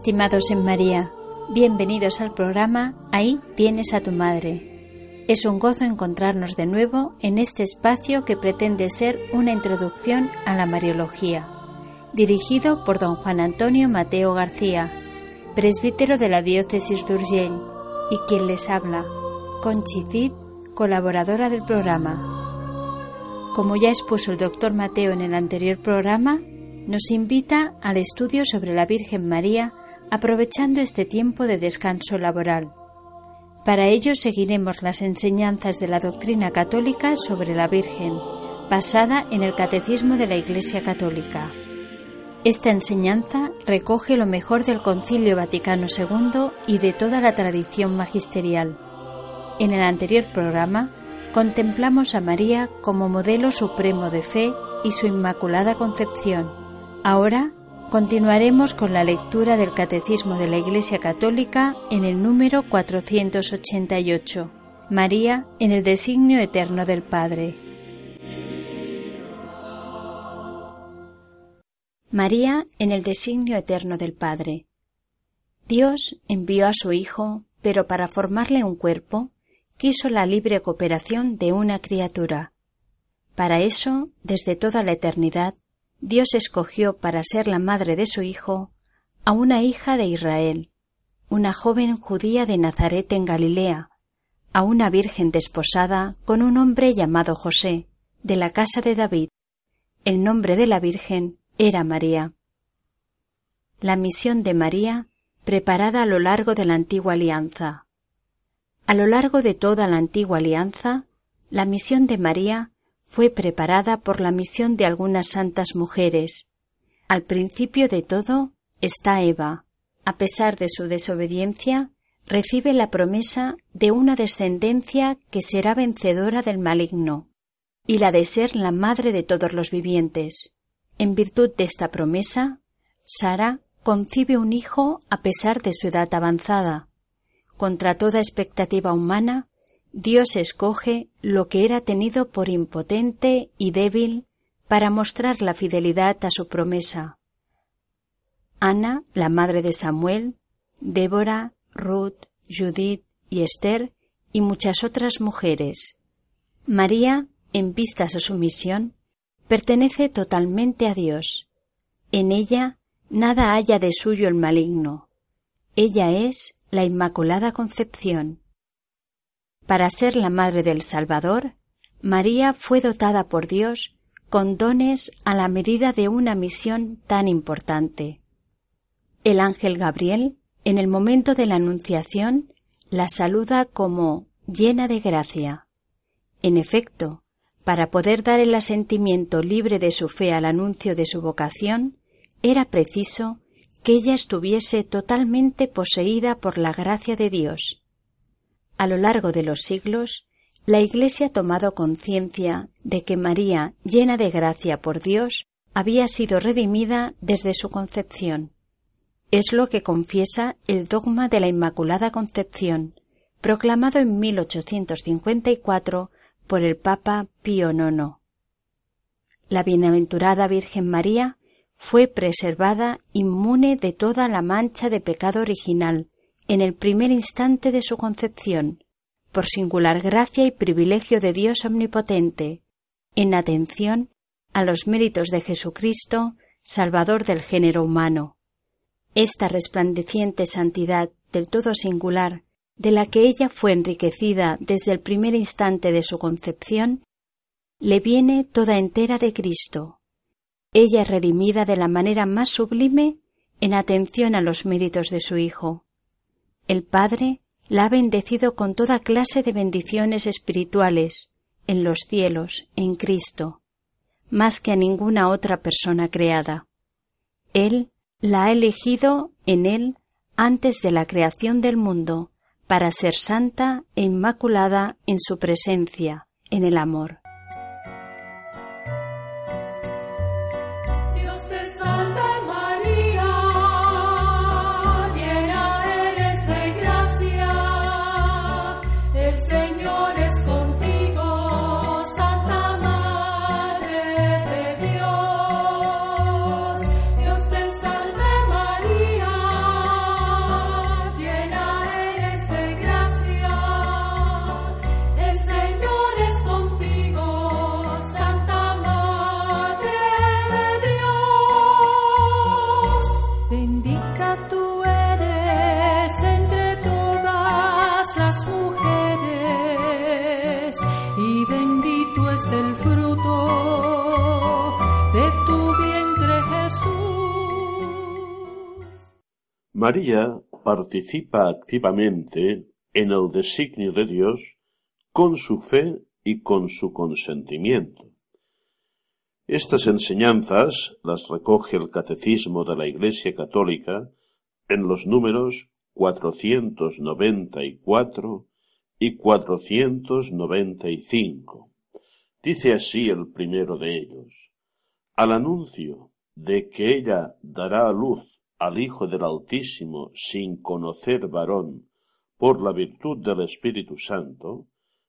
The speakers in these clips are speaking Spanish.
Estimados en María, bienvenidos al programa Ahí tienes a tu madre. Es un gozo encontrarnos de nuevo en este espacio que pretende ser una introducción a la Mariología, dirigido por don Juan Antonio Mateo García, presbítero de la diócesis de Urgell, y quien les habla, Conchi Cid, colaboradora del programa. Como ya expuso el doctor Mateo en el anterior programa, nos invita al estudio sobre la Virgen María aprovechando este tiempo de descanso laboral. Para ello seguiremos las enseñanzas de la doctrina católica sobre la Virgen, basada en el Catecismo de la Iglesia Católica. Esta enseñanza recoge lo mejor del Concilio Vaticano II y de toda la tradición magisterial. En el anterior programa contemplamos a María como modelo supremo de fe y su Inmaculada Concepción. Ahora Continuaremos con la lectura del Catecismo de la Iglesia Católica en el número 488. María en el designio eterno del Padre. María en el designio eterno del Padre. Dios envió a su Hijo, pero para formarle un cuerpo, quiso la libre cooperación de una criatura. Para eso, desde toda la eternidad, Dios escogió para ser la madre de su Hijo a una hija de Israel, una joven judía de Nazaret en Galilea, a una virgen desposada con un hombre llamado José, de la casa de David. El nombre de la Virgen era María. La misión de María, preparada a lo largo de la antigua alianza. A lo largo de toda la antigua alianza, la misión de María fue preparada por la misión de algunas santas mujeres. Al principio de todo está Eva. A pesar de su desobediencia, recibe la promesa de una descendencia que será vencedora del maligno, y la de ser la madre de todos los vivientes. En virtud de esta promesa, Sara concibe un hijo a pesar de su edad avanzada. Contra toda expectativa humana, Dios escoge lo que era tenido por impotente y débil para mostrar la fidelidad a su promesa. Ana, la madre de Samuel, Débora, Ruth, Judith y Esther y muchas otras mujeres. María, en vistas a su misión, pertenece totalmente a Dios. En ella nada haya de suyo el maligno. Ella es la Inmaculada Concepción. Para ser la madre del Salvador, María fue dotada por Dios con dones a la medida de una misión tan importante. El ángel Gabriel, en el momento de la Anunciación, la saluda como llena de gracia. En efecto, para poder dar el asentimiento libre de su fe al anuncio de su vocación, era preciso que ella estuviese totalmente poseída por la gracia de Dios. A lo largo de los siglos, la Iglesia ha tomado conciencia de que María, llena de gracia por Dios, había sido redimida desde su concepción. Es lo que confiesa el dogma de la Inmaculada Concepción, proclamado en 1854 por el Papa Pío IX. La bienaventurada Virgen María fue preservada inmune de toda la mancha de pecado original en el primer instante de su concepción, por singular gracia y privilegio de Dios omnipotente, en atención a los méritos de Jesucristo, Salvador del género humano. Esta resplandeciente santidad del todo singular, de la que ella fue enriquecida desde el primer instante de su concepción, le viene toda entera de Cristo. Ella es redimida de la manera más sublime en atención a los méritos de su Hijo. El Padre la ha bendecido con toda clase de bendiciones espirituales en los cielos, en Cristo, más que a ninguna otra persona creada. Él la ha elegido en Él antes de la creación del mundo para ser santa e inmaculada en su presencia, en el amor. María participa activamente en el designio de Dios con su fe y con su consentimiento. Estas enseñanzas las recoge el Catecismo de la Iglesia Católica en los números 494 y 495. Dice así el primero de ellos, al anuncio de que ella dará a luz al Hijo del Altísimo sin conocer varón por la virtud del Espíritu Santo,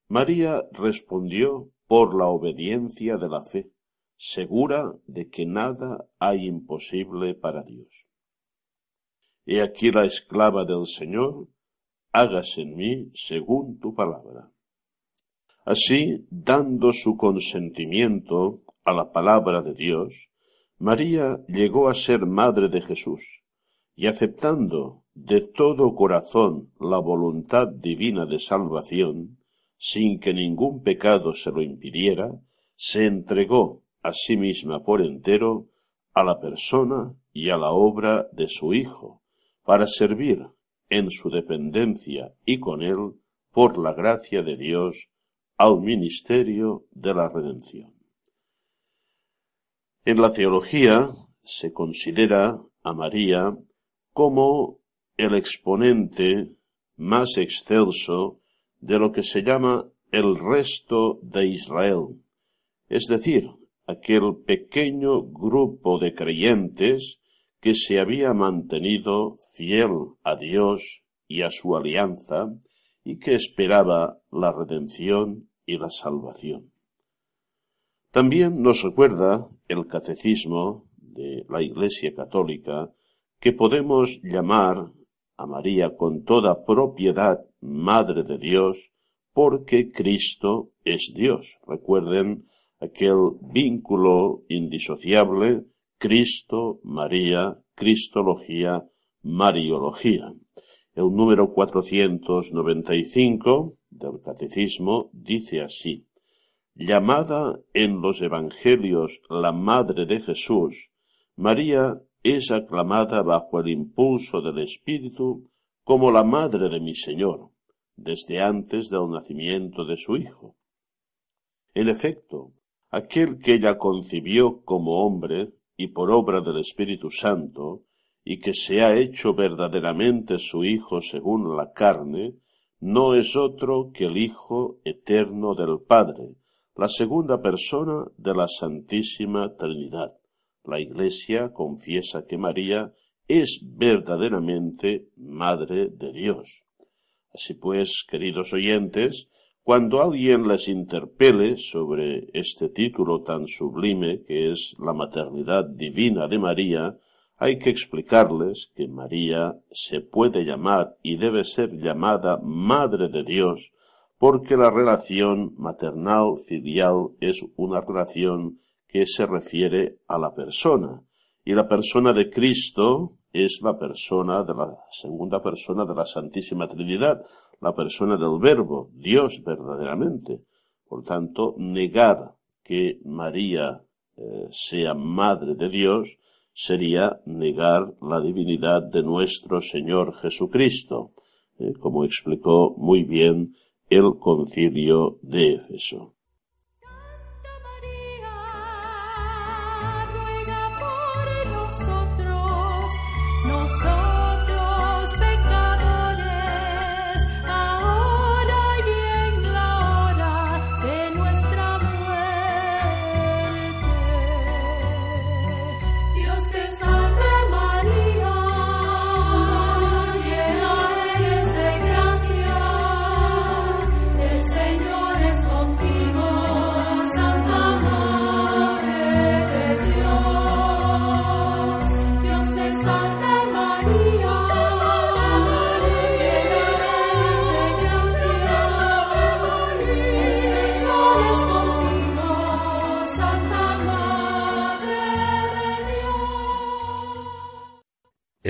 María respondió por la obediencia de la fe, segura de que nada hay imposible para Dios. He aquí la esclava del Señor, hágase en mí según tu palabra. Así, dando su consentimiento a la palabra de Dios, María llegó a ser madre de Jesús, y aceptando de todo corazón la voluntad divina de salvación, sin que ningún pecado se lo impidiera, se entregó a sí misma por entero a la persona y a la obra de su Hijo, para servir en su dependencia y con él, por la gracia de Dios, al ministerio de la redención. En la teología se considera a María como el exponente más excelso de lo que se llama el resto de Israel, es decir, aquel pequeño grupo de creyentes que se había mantenido fiel a Dios y a su alianza y que esperaba la redención y la salvación. También nos recuerda el catecismo de la Iglesia Católica que podemos llamar a María con toda propiedad Madre de Dios, porque Cristo es Dios. Recuerden aquel vínculo indisociable Cristo, María, Cristología, Mariología. El número 495 del Catecismo dice así, llamada en los Evangelios la Madre de Jesús, María es aclamada bajo el impulso del Espíritu como la madre de mi Señor, desde antes del nacimiento de su Hijo. En efecto, aquel que ella concibió como hombre y por obra del Espíritu Santo, y que se ha hecho verdaderamente su Hijo según la carne, no es otro que el Hijo eterno del Padre, la segunda persona de la Santísima Trinidad. La Iglesia confiesa que María es verdaderamente Madre de Dios. Así pues, queridos oyentes, cuando alguien les interpele sobre este título tan sublime que es la maternidad divina de María, hay que explicarles que María se puede llamar y debe ser llamada Madre de Dios, porque la relación maternal filial es una relación que se refiere a la persona. Y la persona de Cristo es la persona de la segunda persona de la Santísima Trinidad, la persona del Verbo, Dios verdaderamente. Por tanto, negar que María eh, sea madre de Dios sería negar la divinidad de nuestro Señor Jesucristo. ¿eh? como explicó muy bien el concilio de Éfeso.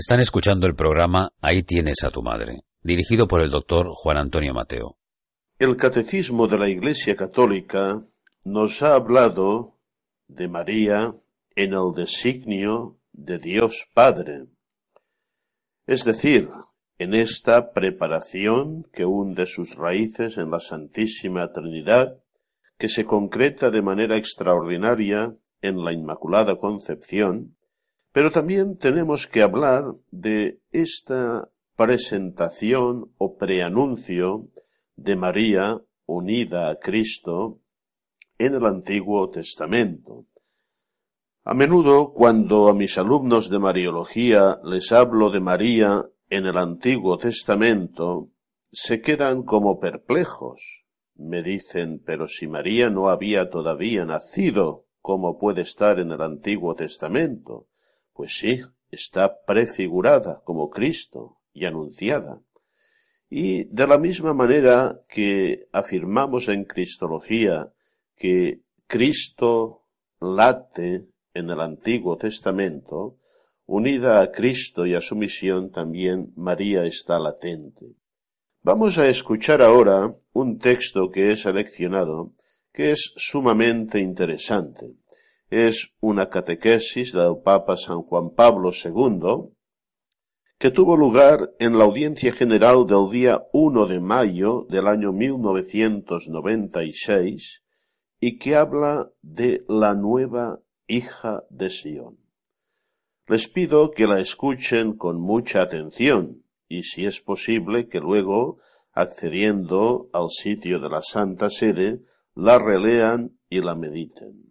Están escuchando el programa Ahí tienes a tu madre, dirigido por el doctor Juan Antonio Mateo. El Catecismo de la Iglesia Católica nos ha hablado de María en el designio de Dios Padre, es decir, en esta preparación que hunde sus raíces en la Santísima Trinidad, que se concreta de manera extraordinaria en la Inmaculada Concepción, pero también tenemos que hablar de esta presentación o preanuncio de María unida a Cristo en el Antiguo Testamento. A menudo, cuando a mis alumnos de Mariología les hablo de María en el Antiguo Testamento, se quedan como perplejos. Me dicen, pero si María no había todavía nacido, ¿cómo puede estar en el Antiguo Testamento? Pues sí, está prefigurada como Cristo y anunciada. Y de la misma manera que afirmamos en Cristología que Cristo late en el Antiguo Testamento, unida a Cristo y a su misión también María está latente. Vamos a escuchar ahora un texto que he seleccionado que es sumamente interesante es una catequesis del Papa San Juan Pablo II que tuvo lugar en la audiencia general del día 1 de mayo del año 1996 y que habla de la nueva hija de Sion. Les pido que la escuchen con mucha atención y si es posible que luego, accediendo al sitio de la Santa Sede, la relean y la mediten.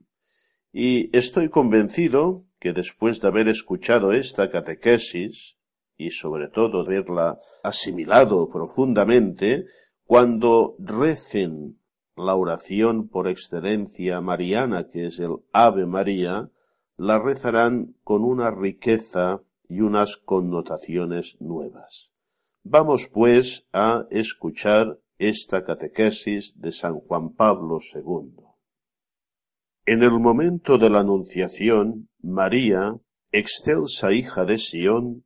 Y estoy convencido que después de haber escuchado esta catequesis, y sobre todo de haberla asimilado profundamente, cuando recen la oración por excelencia mariana, que es el Ave María, la rezarán con una riqueza y unas connotaciones nuevas. Vamos pues a escuchar esta catequesis de San Juan Pablo II. En el momento de la Anunciación, María, excelsa hija de Sión,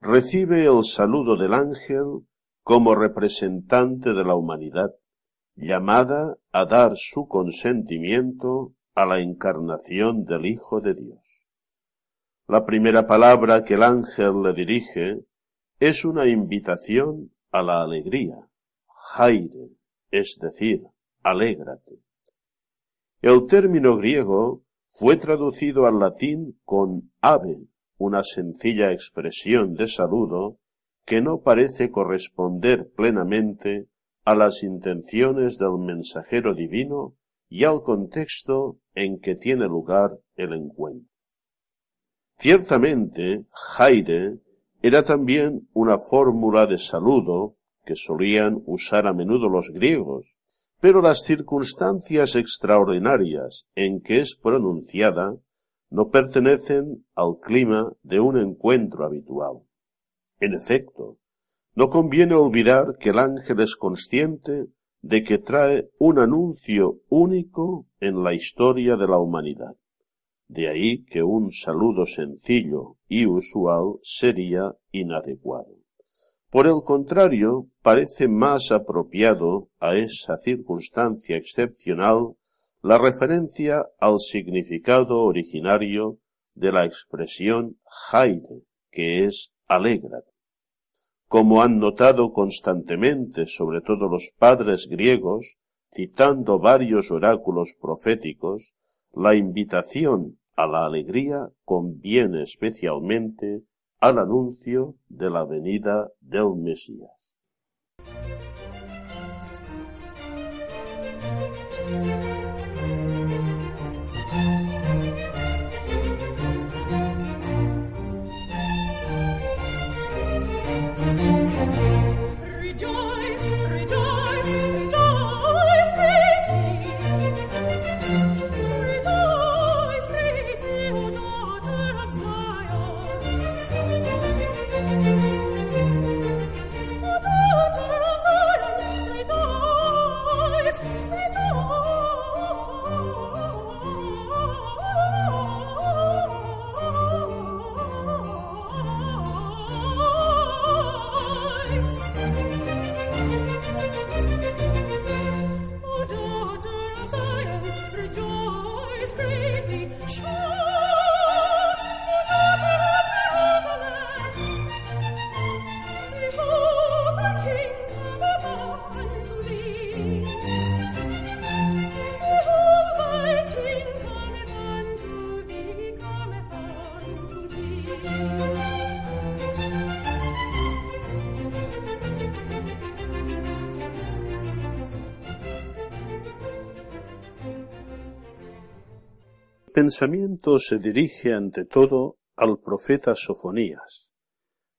recibe el saludo del ángel como representante de la humanidad, llamada a dar su consentimiento a la encarnación del Hijo de Dios. La primera palabra que el ángel le dirige es una invitación a la alegría, jaire, es decir, alégrate. El término griego fue traducido al latín con ave, una sencilla expresión de saludo que no parece corresponder plenamente a las intenciones del mensajero divino y al contexto en que tiene lugar el encuentro. Ciertamente, Jaire era también una fórmula de saludo que solían usar a menudo los griegos, pero las circunstancias extraordinarias en que es pronunciada no pertenecen al clima de un encuentro habitual. En efecto, no conviene olvidar que el ángel es consciente de que trae un anuncio único en la historia de la humanidad. De ahí que un saludo sencillo y usual sería inadecuado. Por el contrario, parece más apropiado a esa circunstancia excepcional la referencia al significado originario de la expresión Jaire, que es alégrate. como han notado constantemente sobre todo los padres griegos, citando varios oráculos proféticos, la invitación a la alegría conviene especialmente al anuncio de la venida del Mesías. free. Pensamiento se dirige ante todo al profeta Sofonías.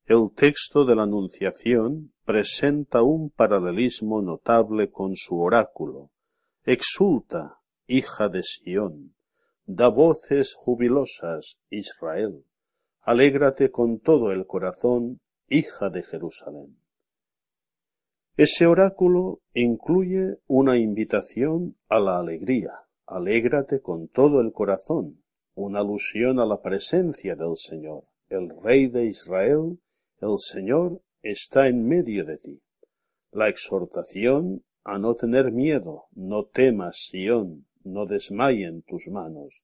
El texto de la Anunciación presenta un paralelismo notable con su oráculo. Exulta, hija de Sión, da voces jubilosas, Israel. Alégrate con todo el corazón, hija de Jerusalén. Ese oráculo incluye una invitación a la alegría, Alégrate con todo el corazón, una alusión a la presencia del Señor, el Rey de Israel, el Señor está en medio de ti. La exhortación a no tener miedo, no temas, Sión, no desmayen tus manos,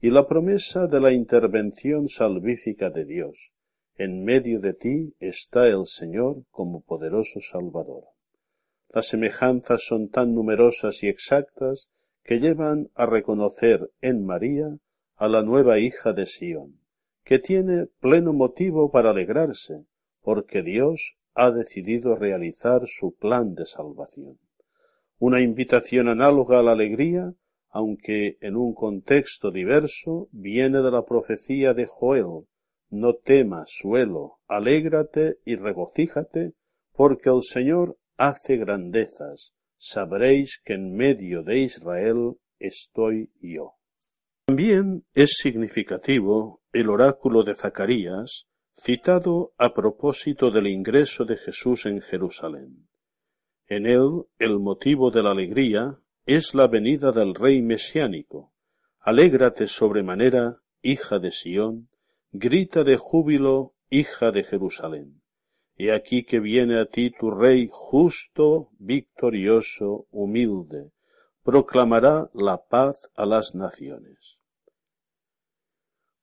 y la promesa de la intervención salvífica de Dios. En medio de ti está el Señor como poderoso Salvador. Las semejanzas son tan numerosas y exactas que llevan a reconocer en María a la nueva hija de Sión, que tiene pleno motivo para alegrarse, porque Dios ha decidido realizar su plan de salvación. Una invitación análoga a la alegría, aunque en un contexto diverso, viene de la profecía de Joel, no temas, suelo, alégrate y regocíjate, porque el Señor hace grandezas, sabréis que en medio de Israel estoy yo. También es significativo el oráculo de Zacarías, citado a propósito del ingreso de Jesús en Jerusalén. En él el motivo de la alegría es la venida del Rey mesiánico. Alégrate sobremanera, hija de Sión, grita de júbilo, hija de Jerusalén. He aquí que viene a ti tu Rey justo, victorioso, humilde, proclamará la paz a las naciones.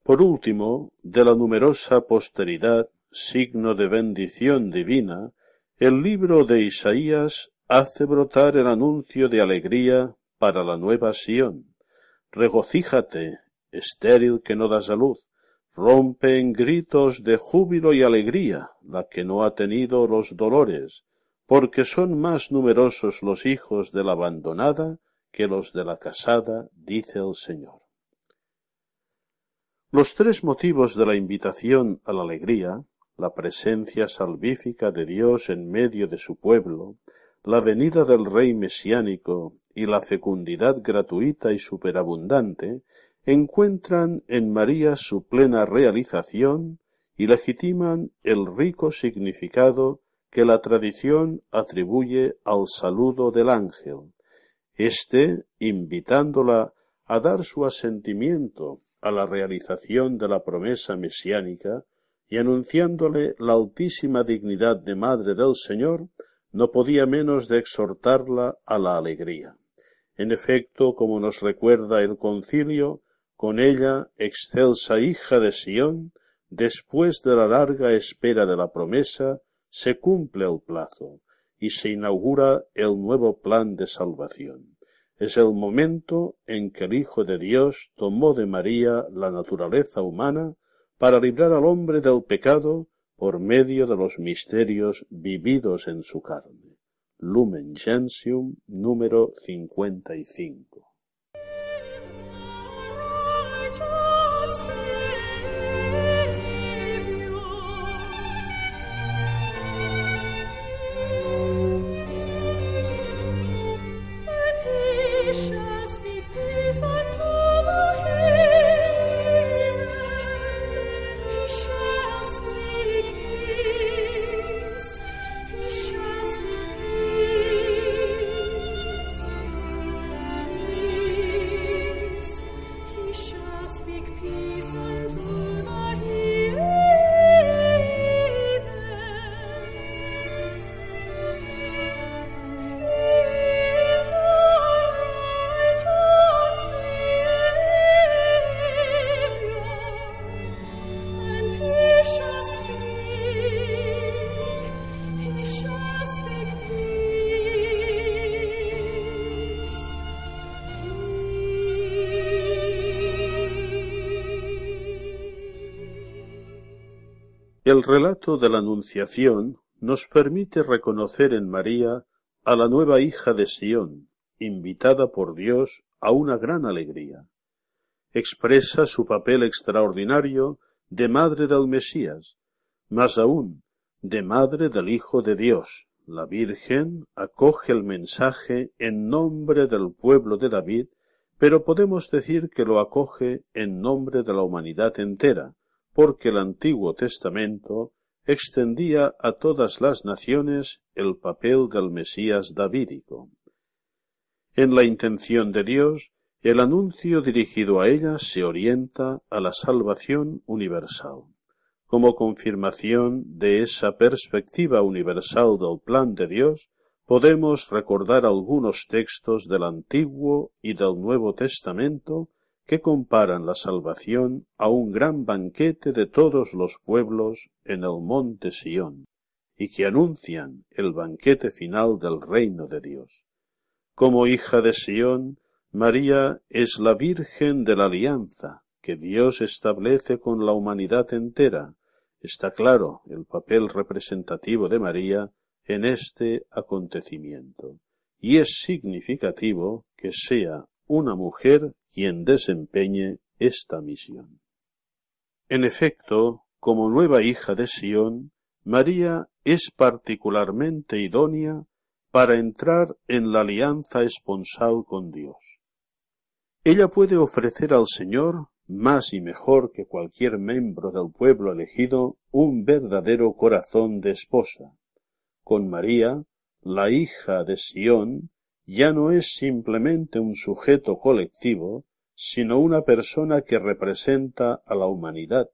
Por último, de la numerosa posteridad, signo de bendición divina, el libro de Isaías hace brotar el anuncio de alegría para la nueva Sión. Regocíjate, estéril que no das a luz, rompe en gritos de júbilo y alegría la que no ha tenido los dolores, porque son más numerosos los hijos de la abandonada que los de la casada, dice el Señor. Los tres motivos de la invitación a la alegría, la presencia salvífica de Dios en medio de su pueblo, la venida del Rey mesiánico y la fecundidad gratuita y superabundante, encuentran en María su plena realización y legitiman el rico significado que la tradición atribuye al saludo del ángel, éste invitándola a dar su asentimiento a la realización de la promesa mesiánica y anunciándole la altísima dignidad de Madre del Señor, no podía menos de exhortarla a la alegría. En efecto, como nos recuerda el concilio, con ella, excelsa hija de Sión, después de la larga espera de la promesa, se cumple el plazo y se inaugura el nuevo plan de salvación. Es el momento en que el Hijo de Dios tomó de María la naturaleza humana para librar al hombre del pecado por medio de los misterios vividos en su carne. Lumen Gentium número 55. El relato de la Anunciación nos permite reconocer en María a la nueva hija de Sión, invitada por Dios a una gran alegría. Expresa su papel extraordinario de madre del Mesías, más aún, de madre del Hijo de Dios. La Virgen acoge el mensaje en nombre del pueblo de David, pero podemos decir que lo acoge en nombre de la humanidad entera, porque el Antiguo Testamento extendía a todas las naciones el papel del Mesías davídico. En la intención de Dios, el anuncio dirigido a ella se orienta a la salvación universal. Como confirmación de esa perspectiva universal del plan de Dios, podemos recordar algunos textos del Antiguo y del Nuevo Testamento que comparan la salvación a un gran banquete de todos los pueblos en el monte Sión, y que anuncian el banquete final del reino de Dios. Como hija de Sión, María es la Virgen de la Alianza que Dios establece con la humanidad entera. Está claro el papel representativo de María en este acontecimiento, y es significativo que sea una mujer quien desempeñe esta misión. En efecto, como nueva hija de Sión, María es particularmente idónea para entrar en la alianza esponsal con Dios. Ella puede ofrecer al Señor, más y mejor que cualquier miembro del pueblo elegido, un verdadero corazón de esposa. Con María, la hija de Sión, ya no es simplemente un sujeto colectivo, sino una persona que representa a la humanidad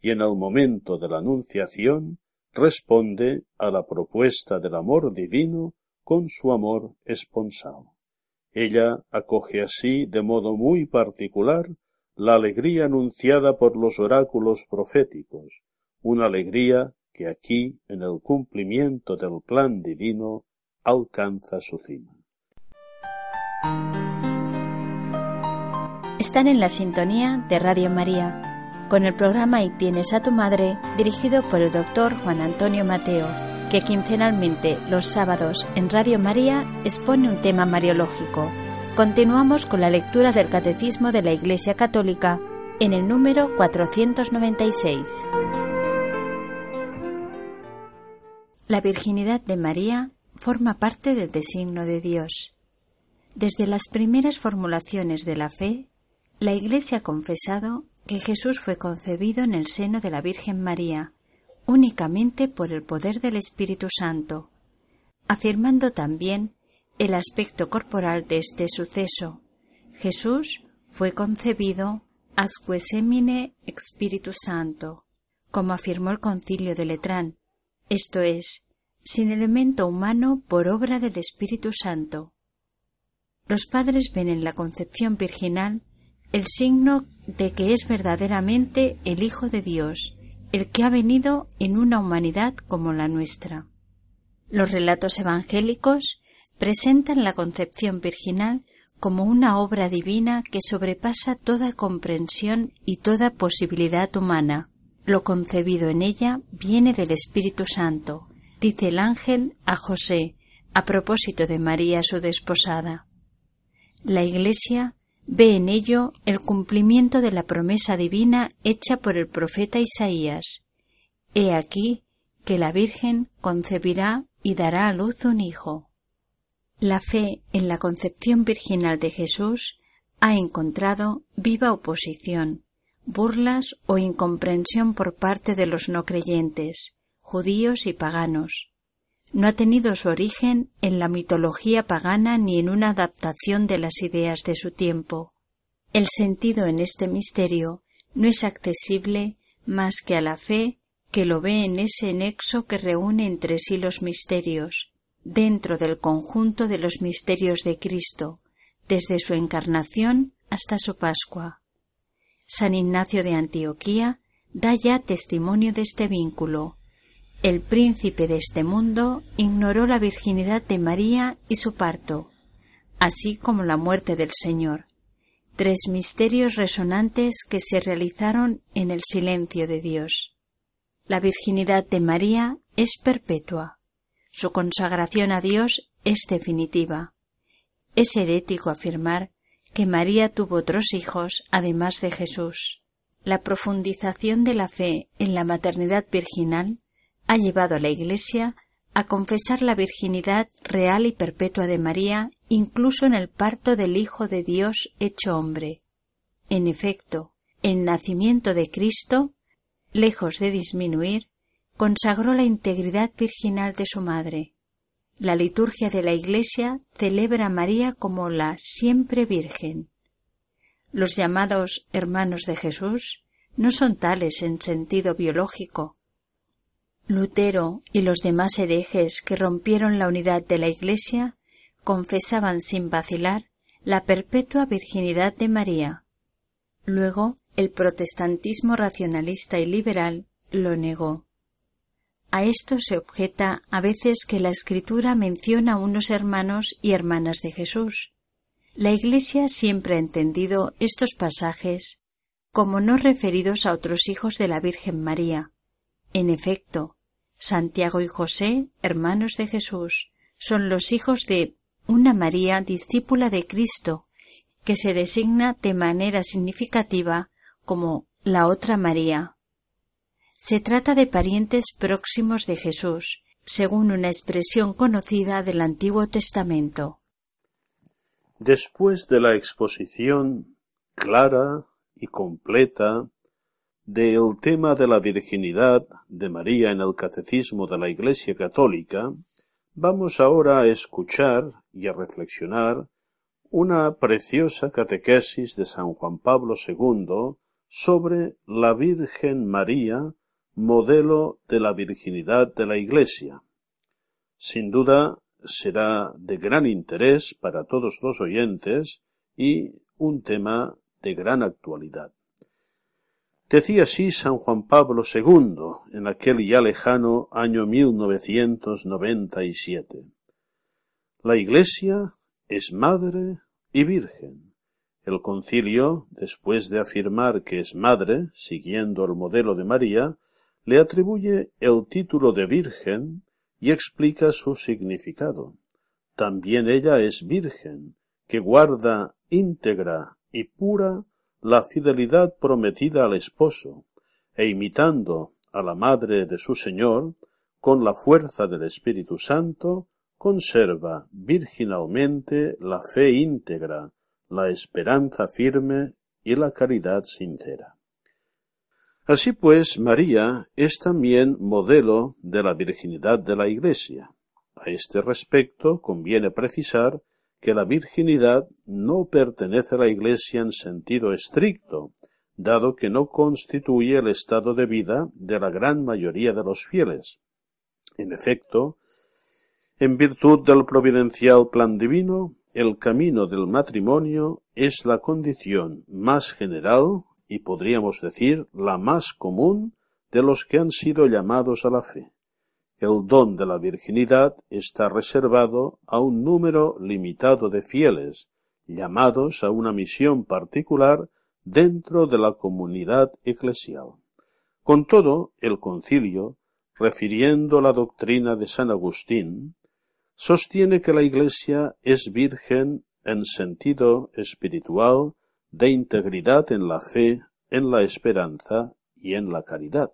y en el momento de la anunciación responde a la propuesta del amor divino con su amor esponsal. Ella acoge así de modo muy particular la alegría anunciada por los oráculos proféticos, una alegría que aquí, en el cumplimiento del plan divino, alcanza su cima. Están en la sintonía de Radio María, con el programa Y tienes a tu madre, dirigido por el doctor Juan Antonio Mateo, que quincenalmente los sábados en Radio María expone un tema mariológico. Continuamos con la lectura del Catecismo de la Iglesia Católica en el número 496. La virginidad de María forma parte del designio de Dios. Desde las primeras formulaciones de la fe, la Iglesia ha confesado que Jesús fue concebido en el seno de la Virgen María, únicamente por el poder del Espíritu Santo, afirmando también el aspecto corporal de este suceso. Jesús fue concebido asque semine Espíritu Santo, como afirmó el concilio de Letrán, esto es, sin elemento humano por obra del Espíritu Santo. Los padres ven en la concepción virginal el signo de que es verdaderamente el Hijo de Dios el que ha venido en una humanidad como la nuestra. Los relatos evangélicos presentan la concepción virginal como una obra divina que sobrepasa toda comprensión y toda posibilidad humana. Lo concebido en ella viene del Espíritu Santo, dice el ángel a José, a propósito de María su desposada. La Iglesia ve en ello el cumplimiento de la promesa divina hecha por el profeta Isaías. He aquí que la Virgen concebirá y dará a luz un hijo. La fe en la concepción virginal de Jesús ha encontrado viva oposición, burlas o incomprensión por parte de los no creyentes, judíos y paganos. No ha tenido su origen en la mitología pagana ni en una adaptación de las ideas de su tiempo. El sentido en este misterio no es accesible más que a la fe que lo ve en ese nexo que reúne entre sí los misterios, dentro del conjunto de los misterios de Cristo, desde su encarnación hasta su Pascua. San Ignacio de Antioquía da ya testimonio de este vínculo. El príncipe de este mundo ignoró la virginidad de María y su parto, así como la muerte del Señor. Tres misterios resonantes que se realizaron en el silencio de Dios. La virginidad de María es perpetua. Su consagración a Dios es definitiva. Es herético afirmar que María tuvo otros hijos además de Jesús. La profundización de la fe en la maternidad virginal ha llevado a la Iglesia a confesar la virginidad real y perpetua de María incluso en el parto del Hijo de Dios hecho hombre. En efecto, el nacimiento de Cristo, lejos de disminuir, consagró la integridad virginal de su madre. La liturgia de la Iglesia celebra a María como la siempre Virgen. Los llamados hermanos de Jesús no son tales en sentido biológico. Lutero y los demás herejes que rompieron la unidad de la Iglesia confesaban sin vacilar la perpetua virginidad de María. Luego, el protestantismo racionalista y liberal lo negó. A esto se objeta a veces que la Escritura menciona unos hermanos y hermanas de Jesús. La Iglesia siempre ha entendido estos pasajes como no referidos a otros hijos de la Virgen María. En efecto, Santiago y José, hermanos de Jesús, son los hijos de una María discípula de Cristo, que se designa de manera significativa como la otra María. Se trata de parientes próximos de Jesús, según una expresión conocida del Antiguo Testamento. Después de la exposición clara y completa del tema de la virginidad de María en el Catecismo de la Iglesia Católica, vamos ahora a escuchar y a reflexionar una preciosa catequesis de San Juan Pablo II sobre la Virgen María modelo de la virginidad de la Iglesia. Sin duda será de gran interés para todos los oyentes y un tema de gran actualidad. Decía así San Juan Pablo II en aquel ya lejano año 1997. La Iglesia es madre y virgen. El concilio, después de afirmar que es madre, siguiendo el modelo de María, le atribuye el título de Virgen y explica su significado. También ella es Virgen, que guarda íntegra y pura la fidelidad prometida al esposo, e imitando a la madre de su Señor, con la fuerza del Espíritu Santo, conserva virginalmente la fe íntegra, la esperanza firme y la caridad sincera. Así pues, María es también modelo de la virginidad de la Iglesia. A este respecto conviene precisar que la virginidad no pertenece a la Iglesia en sentido estricto, dado que no constituye el estado de vida de la gran mayoría de los fieles. En efecto, en virtud del providencial plan divino, el camino del matrimonio es la condición más general y podríamos decir la más común de los que han sido llamados a la fe. El don de la virginidad está reservado a un número limitado de fieles, llamados a una misión particular dentro de la comunidad eclesial. Con todo, el concilio, refiriendo la doctrina de San Agustín, sostiene que la Iglesia es virgen en sentido espiritual de integridad en la fe, en la esperanza y en la caridad.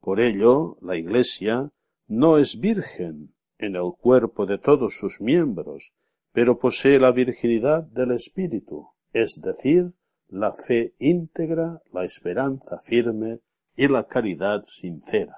Por ello, la Iglesia no es virgen en el cuerpo de todos sus miembros, pero posee la virginidad del Espíritu, es decir, la fe íntegra, la esperanza firme y la caridad sincera.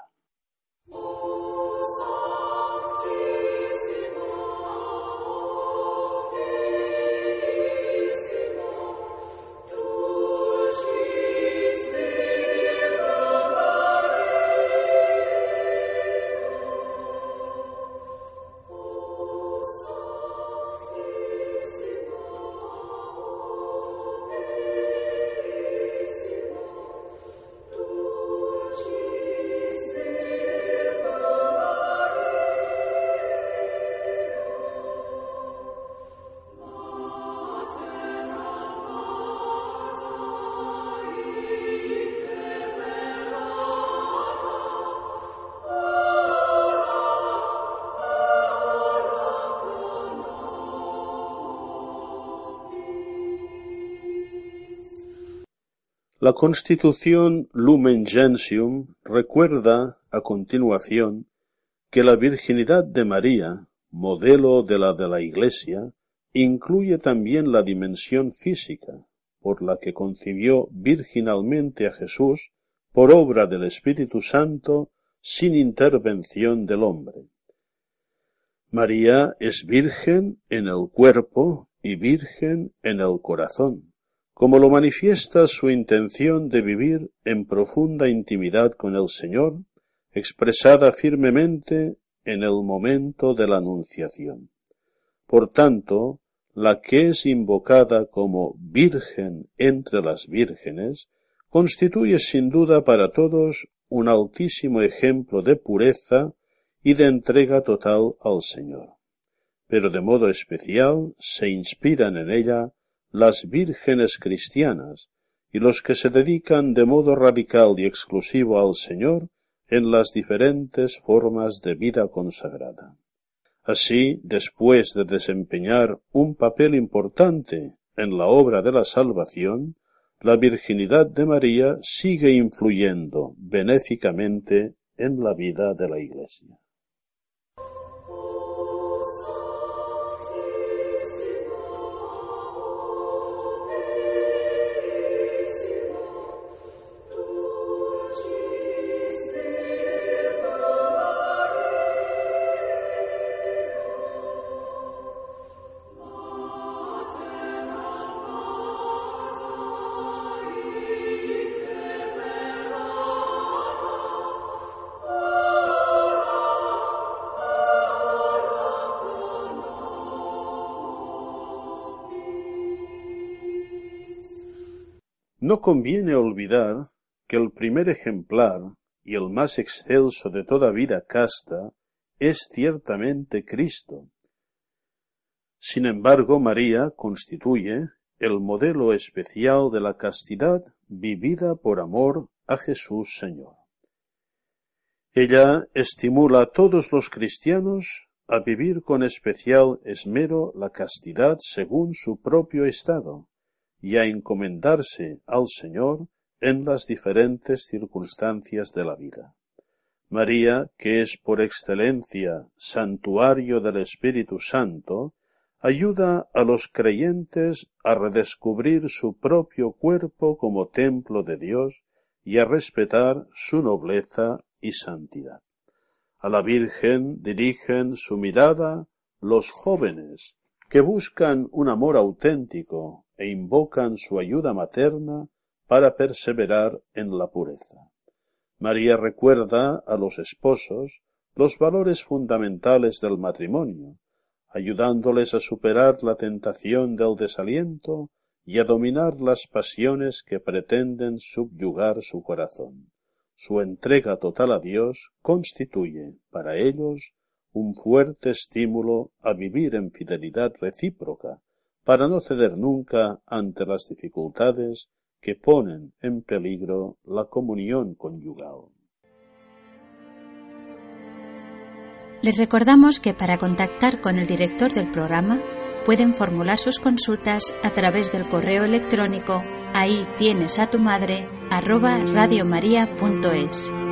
La Constitución Lumen Gentium recuerda, a continuación, que la virginidad de María, modelo de la de la Iglesia, incluye también la dimensión física, por la que concibió virginalmente a Jesús por obra del Espíritu Santo sin intervención del hombre. María es virgen en el cuerpo y virgen en el corazón como lo manifiesta su intención de vivir en profunda intimidad con el Señor, expresada firmemente en el momento de la Anunciación. Por tanto, la que es invocada como Virgen entre las vírgenes, constituye sin duda para todos un altísimo ejemplo de pureza y de entrega total al Señor. Pero de modo especial se inspiran en ella las vírgenes cristianas y los que se dedican de modo radical y exclusivo al Señor en las diferentes formas de vida consagrada. Así, después de desempeñar un papel importante en la obra de la salvación, la virginidad de María sigue influyendo benéficamente en la vida de la Iglesia. No conviene olvidar que el primer ejemplar y el más excelso de toda vida casta es ciertamente Cristo. Sin embargo, María constituye el modelo especial de la castidad vivida por amor a Jesús Señor. Ella estimula a todos los cristianos a vivir con especial esmero la castidad según su propio estado, y a encomendarse al Señor en las diferentes circunstancias de la vida. María, que es por excelencia santuario del Espíritu Santo, ayuda a los creyentes a redescubrir su propio cuerpo como templo de Dios y a respetar su nobleza y santidad. A la Virgen dirigen su mirada los jóvenes, que buscan un amor auténtico e invocan su ayuda materna para perseverar en la pureza. María recuerda a los esposos los valores fundamentales del matrimonio, ayudándoles a superar la tentación del desaliento y a dominar las pasiones que pretenden subyugar su corazón. su entrega total a Dios constituye para ellos un fuerte estímulo a vivir en fidelidad recíproca, para no ceder nunca ante las dificultades que ponen en peligro la comunión conyugal. Les recordamos que para contactar con el director del programa pueden formular sus consultas a través del correo electrónico ahí tienes a tu madre arroba radiomaria.es.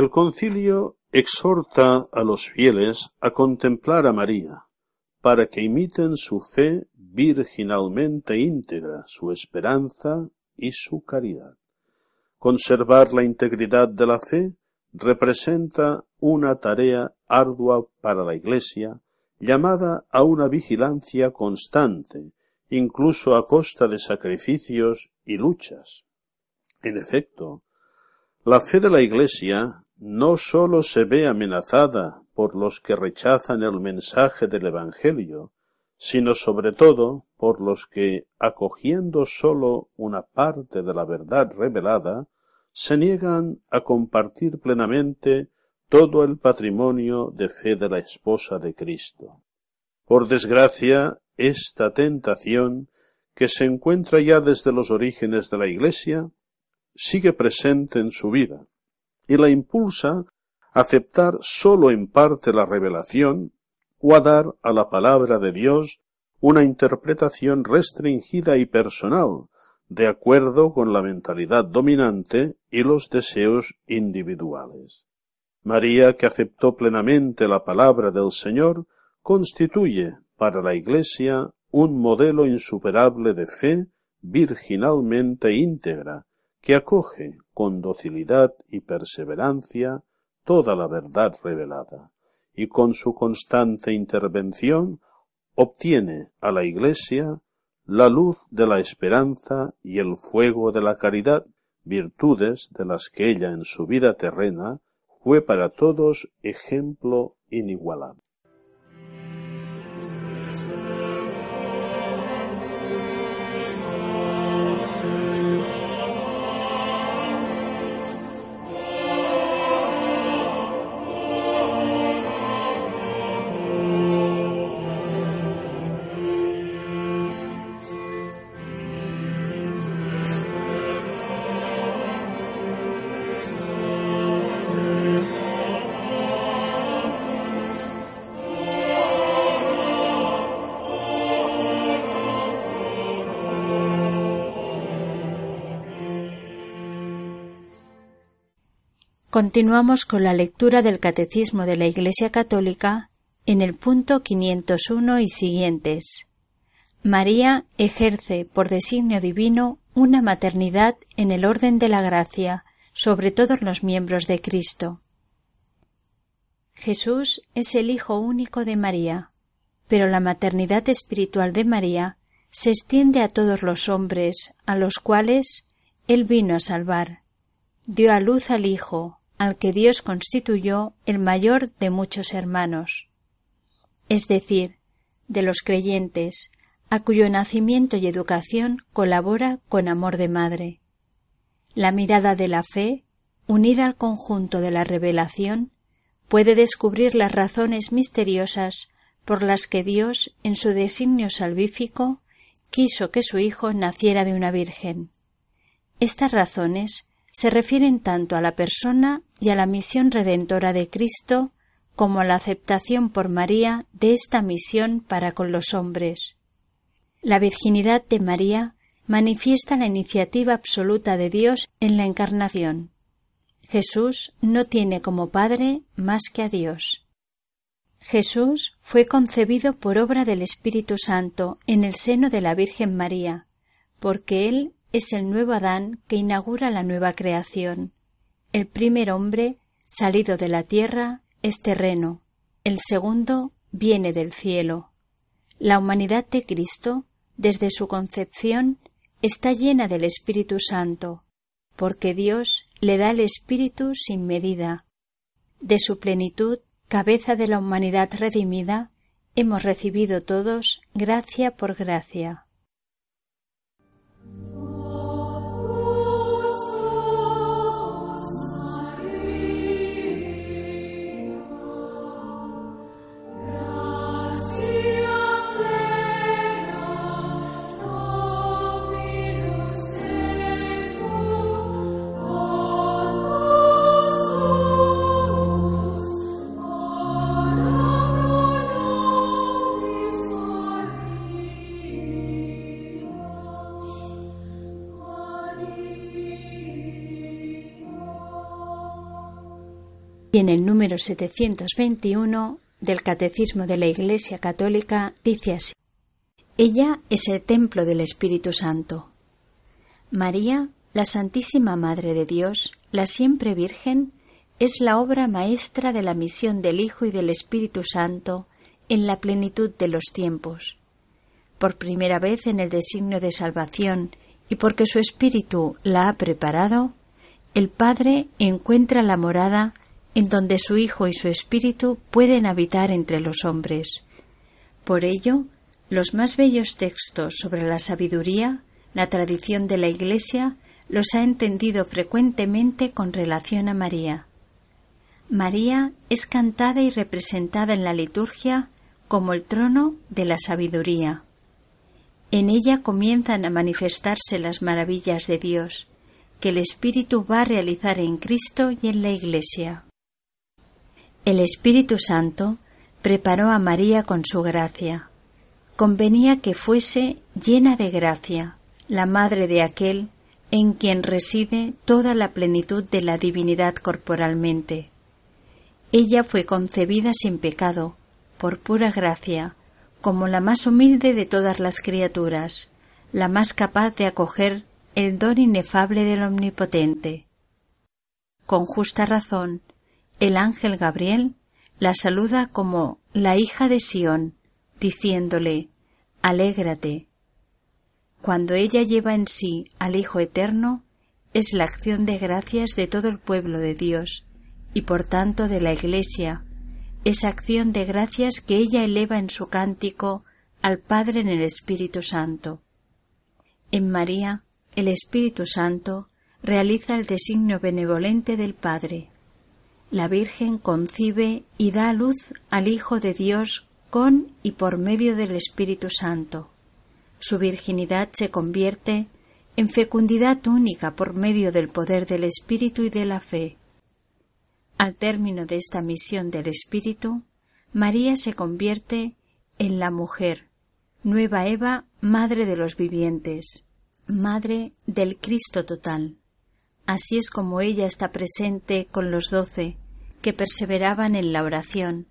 El concilio exhorta a los fieles a contemplar a María, para que imiten su fe virginalmente íntegra, su esperanza y su caridad. Conservar la integridad de la fe representa una tarea ardua para la Iglesia, llamada a una vigilancia constante, incluso a costa de sacrificios y luchas. En efecto, la fe de la Iglesia no sólo se ve amenazada por los que rechazan el mensaje del Evangelio, sino sobre todo por los que, acogiendo sólo una parte de la verdad revelada, se niegan a compartir plenamente todo el patrimonio de fe de la esposa de Cristo. Por desgracia, esta tentación, que se encuentra ya desde los orígenes de la Iglesia, sigue presente en su vida, y la impulsa a aceptar sólo en parte la revelación o a dar a la palabra de Dios una interpretación restringida y personal, de acuerdo con la mentalidad dominante y los deseos individuales. María, que aceptó plenamente la palabra del Señor, constituye para la Iglesia un modelo insuperable de fe virginalmente íntegra, que acoge con docilidad y perseverancia toda la verdad revelada, y con su constante intervención obtiene a la Iglesia la luz de la esperanza y el fuego de la caridad, virtudes de las que ella en su vida terrena fue para todos ejemplo inigualable. Continuamos con la lectura del Catecismo de la Iglesia Católica en el punto 501 y siguientes. María ejerce por designio divino una maternidad en el orden de la gracia sobre todos los miembros de Cristo. Jesús es el Hijo único de María, pero la maternidad espiritual de María se extiende a todos los hombres a los cuales Él vino a salvar. Dio a luz al Hijo, al que Dios constituyó el mayor de muchos hermanos, es decir, de los creyentes, a cuyo nacimiento y educación colabora con amor de madre. La mirada de la fe, unida al conjunto de la revelación, puede descubrir las razones misteriosas por las que Dios, en su designio salvífico, quiso que su Hijo naciera de una Virgen. Estas razones se refieren tanto a la persona y a la misión redentora de Cristo como a la aceptación por María de esta misión para con los hombres. La virginidad de María manifiesta la iniciativa absoluta de Dios en la encarnación. Jesús no tiene como Padre más que a Dios. Jesús fue concebido por obra del Espíritu Santo en el seno de la Virgen María, porque Él es el nuevo Adán que inaugura la nueva creación. El primer hombre, salido de la tierra, es terreno, el segundo viene del cielo. La humanidad de Cristo, desde su concepción, está llena del Espíritu Santo, porque Dios le da el Espíritu sin medida. De su plenitud, cabeza de la humanidad redimida, hemos recibido todos gracia por gracia. Y en el número 721 del Catecismo de la Iglesia Católica dice así Ella es el templo del Espíritu Santo. María, la Santísima Madre de Dios, la siempre Virgen, es la obra maestra de la misión del Hijo y del Espíritu Santo en la plenitud de los tiempos. Por primera vez en el designio de salvación y porque su Espíritu la ha preparado, el Padre encuentra la morada en donde su Hijo y su Espíritu pueden habitar entre los hombres. Por ello, los más bellos textos sobre la sabiduría, la tradición de la Iglesia, los ha entendido frecuentemente con relación a María. María es cantada y representada en la liturgia como el trono de la sabiduría. En ella comienzan a manifestarse las maravillas de Dios, que el Espíritu va a realizar en Cristo y en la Iglesia. El Espíritu Santo preparó a María con su gracia. Convenía que fuese llena de gracia, la madre de aquel en quien reside toda la plenitud de la divinidad corporalmente. Ella fue concebida sin pecado, por pura gracia, como la más humilde de todas las criaturas, la más capaz de acoger el don inefable del Omnipotente. Con justa razón, el ángel Gabriel la saluda como la hija de Sión, diciéndole Alégrate. Cuando ella lleva en sí al Hijo Eterno, es la acción de gracias de todo el pueblo de Dios, y por tanto de la Iglesia, esa acción de gracias que ella eleva en su cántico al Padre en el Espíritu Santo. En María, el Espíritu Santo realiza el designio benevolente del Padre la Virgen concibe y da luz al Hijo de Dios con y por medio del Espíritu Santo. Su virginidad se convierte en fecundidad única por medio del poder del Espíritu y de la fe. Al término de esta misión del Espíritu, María se convierte en la mujer, nueva Eva, madre de los vivientes, madre del Cristo total. Así es como ella está presente con los doce, que perseveraban en la oración,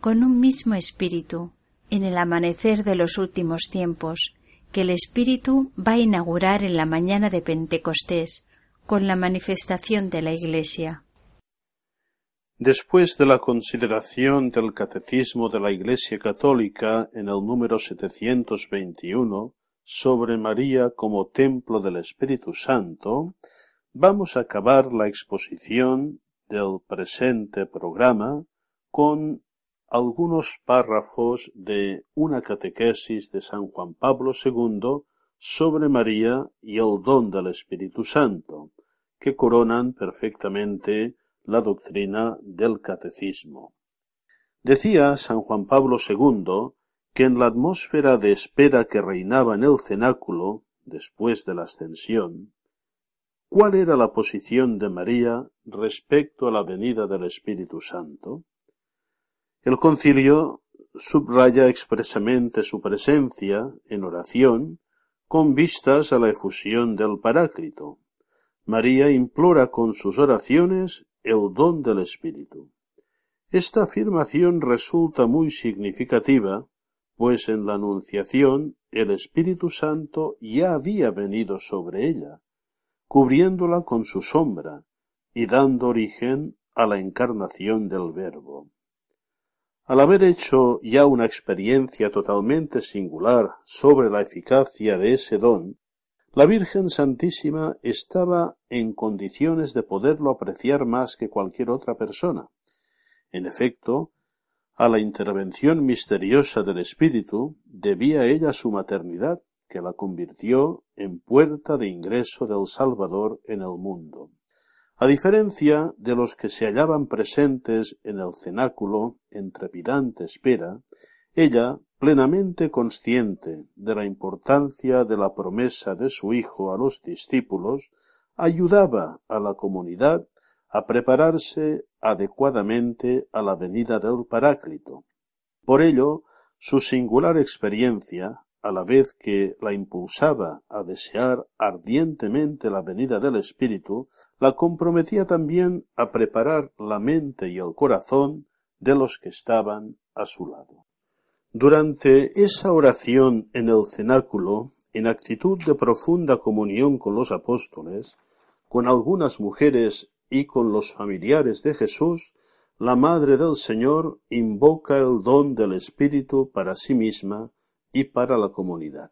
con un mismo espíritu, en el amanecer de los últimos tiempos, que el Espíritu va a inaugurar en la mañana de Pentecostés, con la manifestación de la Iglesia. Después de la consideración del Catecismo de la Iglesia Católica en el número 721 sobre María como templo del Espíritu Santo, Vamos a acabar la exposición del presente programa con algunos párrafos de una catequesis de San Juan Pablo II sobre María y el don del Espíritu Santo, que coronan perfectamente la doctrina del catecismo. Decía San Juan Pablo II que en la atmósfera de espera que reinaba en el cenáculo después de la ascensión, ¿Cuál era la posición de María respecto a la venida del Espíritu Santo? El concilio subraya expresamente su presencia en oración con vistas a la efusión del Paráclito. María implora con sus oraciones el don del Espíritu. Esta afirmación resulta muy significativa, pues en la Anunciación el Espíritu Santo ya había venido sobre ella, cubriéndola con su sombra y dando origen a la encarnación del Verbo. Al haber hecho ya una experiencia totalmente singular sobre la eficacia de ese don, la Virgen Santísima estaba en condiciones de poderlo apreciar más que cualquier otra persona. En efecto, a la intervención misteriosa del Espíritu debía ella su maternidad, que la convirtió en puerta de ingreso del Salvador en el mundo. A diferencia de los que se hallaban presentes en el cenáculo en trepidante espera, ella, plenamente consciente de la importancia de la promesa de su Hijo a los discípulos, ayudaba a la comunidad a prepararse adecuadamente a la venida del Paráclito. Por ello, su singular experiencia a la vez que la impulsaba a desear ardientemente la venida del Espíritu, la comprometía también a preparar la mente y el corazón de los que estaban a su lado. Durante esa oración en el cenáculo, en actitud de profunda comunión con los apóstoles, con algunas mujeres y con los familiares de Jesús, la Madre del Señor invoca el don del Espíritu para sí misma y para la comunidad.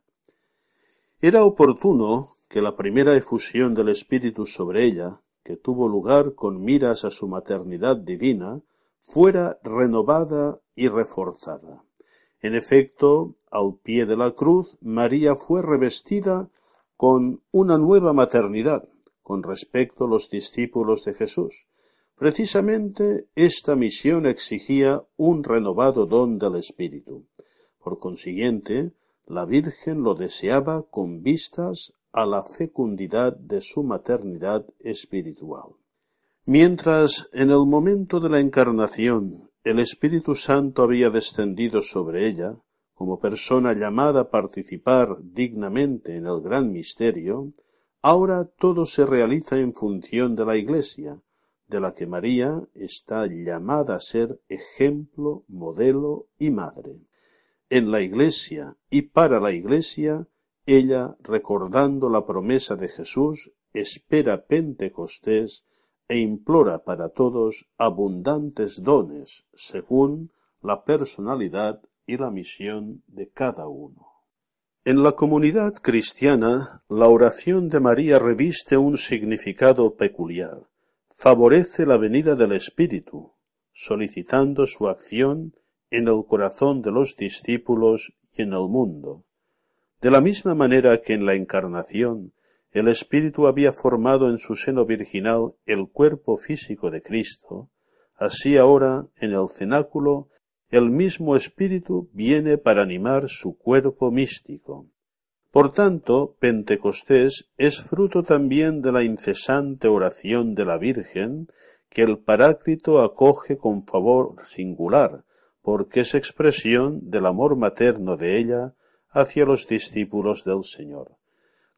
Era oportuno que la primera efusión del Espíritu sobre ella, que tuvo lugar con miras a su maternidad divina, fuera renovada y reforzada. En efecto, al pie de la cruz, María fue revestida con una nueva maternidad con respecto a los discípulos de Jesús. Precisamente esta misión exigía un renovado don del Espíritu. Por consiguiente, la Virgen lo deseaba con vistas a la fecundidad de su maternidad espiritual. Mientras en el momento de la encarnación el Espíritu Santo había descendido sobre ella, como persona llamada a participar dignamente en el gran misterio, ahora todo se realiza en función de la Iglesia, de la que María está llamada a ser ejemplo, modelo y madre en la Iglesia y para la Iglesia, ella, recordando la promesa de Jesús, espera Pentecostés e implora para todos abundantes dones según la personalidad y la misión de cada uno. En la comunidad cristiana, la oración de María reviste un significado peculiar. Favorece la venida del Espíritu, solicitando su acción en el corazón de los discípulos y en el mundo. De la misma manera que en la encarnación el Espíritu había formado en su seno virginal el cuerpo físico de Cristo, así ahora en el cenáculo el mismo Espíritu viene para animar su cuerpo místico. Por tanto, Pentecostés es fruto también de la incesante oración de la Virgen que el Paráclito acoge con favor singular, porque es expresión del amor materno de ella hacia los discípulos del Señor.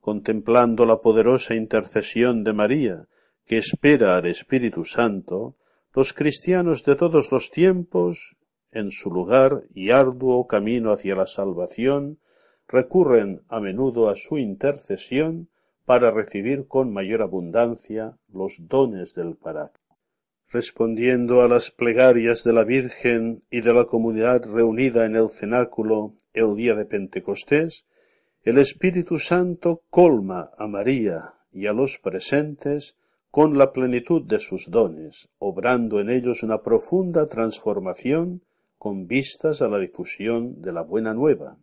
Contemplando la poderosa intercesión de María, que espera al Espíritu Santo, los cristianos de todos los tiempos, en su lugar y arduo camino hacia la salvación, recurren a menudo a su intercesión para recibir con mayor abundancia los dones del Paráclito respondiendo a las plegarias de la Virgen y de la comunidad reunida en el cenáculo el día de Pentecostés, el Espíritu Santo colma a María y a los presentes con la plenitud de sus dones, obrando en ellos una profunda transformación con vistas a la difusión de la buena nueva.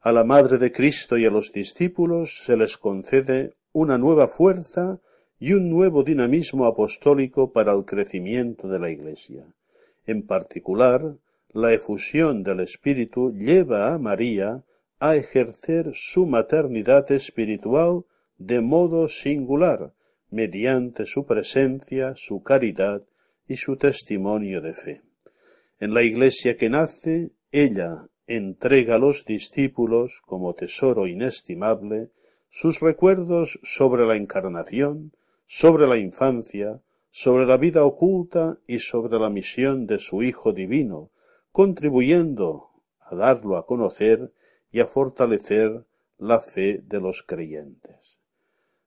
A la Madre de Cristo y a los discípulos se les concede una nueva fuerza y un nuevo dinamismo apostólico para el crecimiento de la Iglesia. En particular, la efusión del Espíritu lleva a María a ejercer su maternidad espiritual de modo singular, mediante su presencia, su caridad y su testimonio de fe. En la Iglesia que nace, ella entrega a los discípulos, como tesoro inestimable, sus recuerdos sobre la encarnación, sobre la infancia, sobre la vida oculta y sobre la misión de su Hijo Divino, contribuyendo a darlo a conocer y a fortalecer la fe de los creyentes.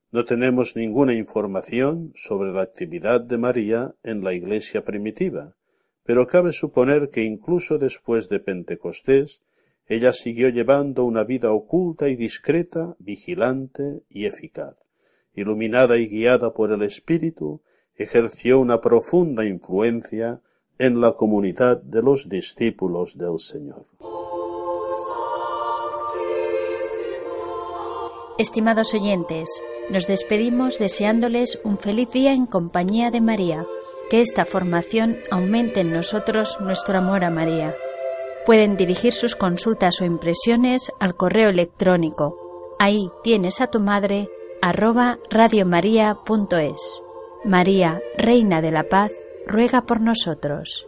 No tenemos ninguna información sobre la actividad de María en la Iglesia primitiva, pero cabe suponer que incluso después de Pentecostés ella siguió llevando una vida oculta y discreta, vigilante y eficaz. Iluminada y guiada por el Espíritu, ejerció una profunda influencia en la comunidad de los discípulos del Señor. Estimados oyentes, nos despedimos deseándoles un feliz día en compañía de María, que esta formación aumente en nosotros nuestro amor a María. Pueden dirigir sus consultas o impresiones al correo electrónico. Ahí tienes a tu madre arroba radiomaria.es. María, Reina de la Paz, ruega por nosotros.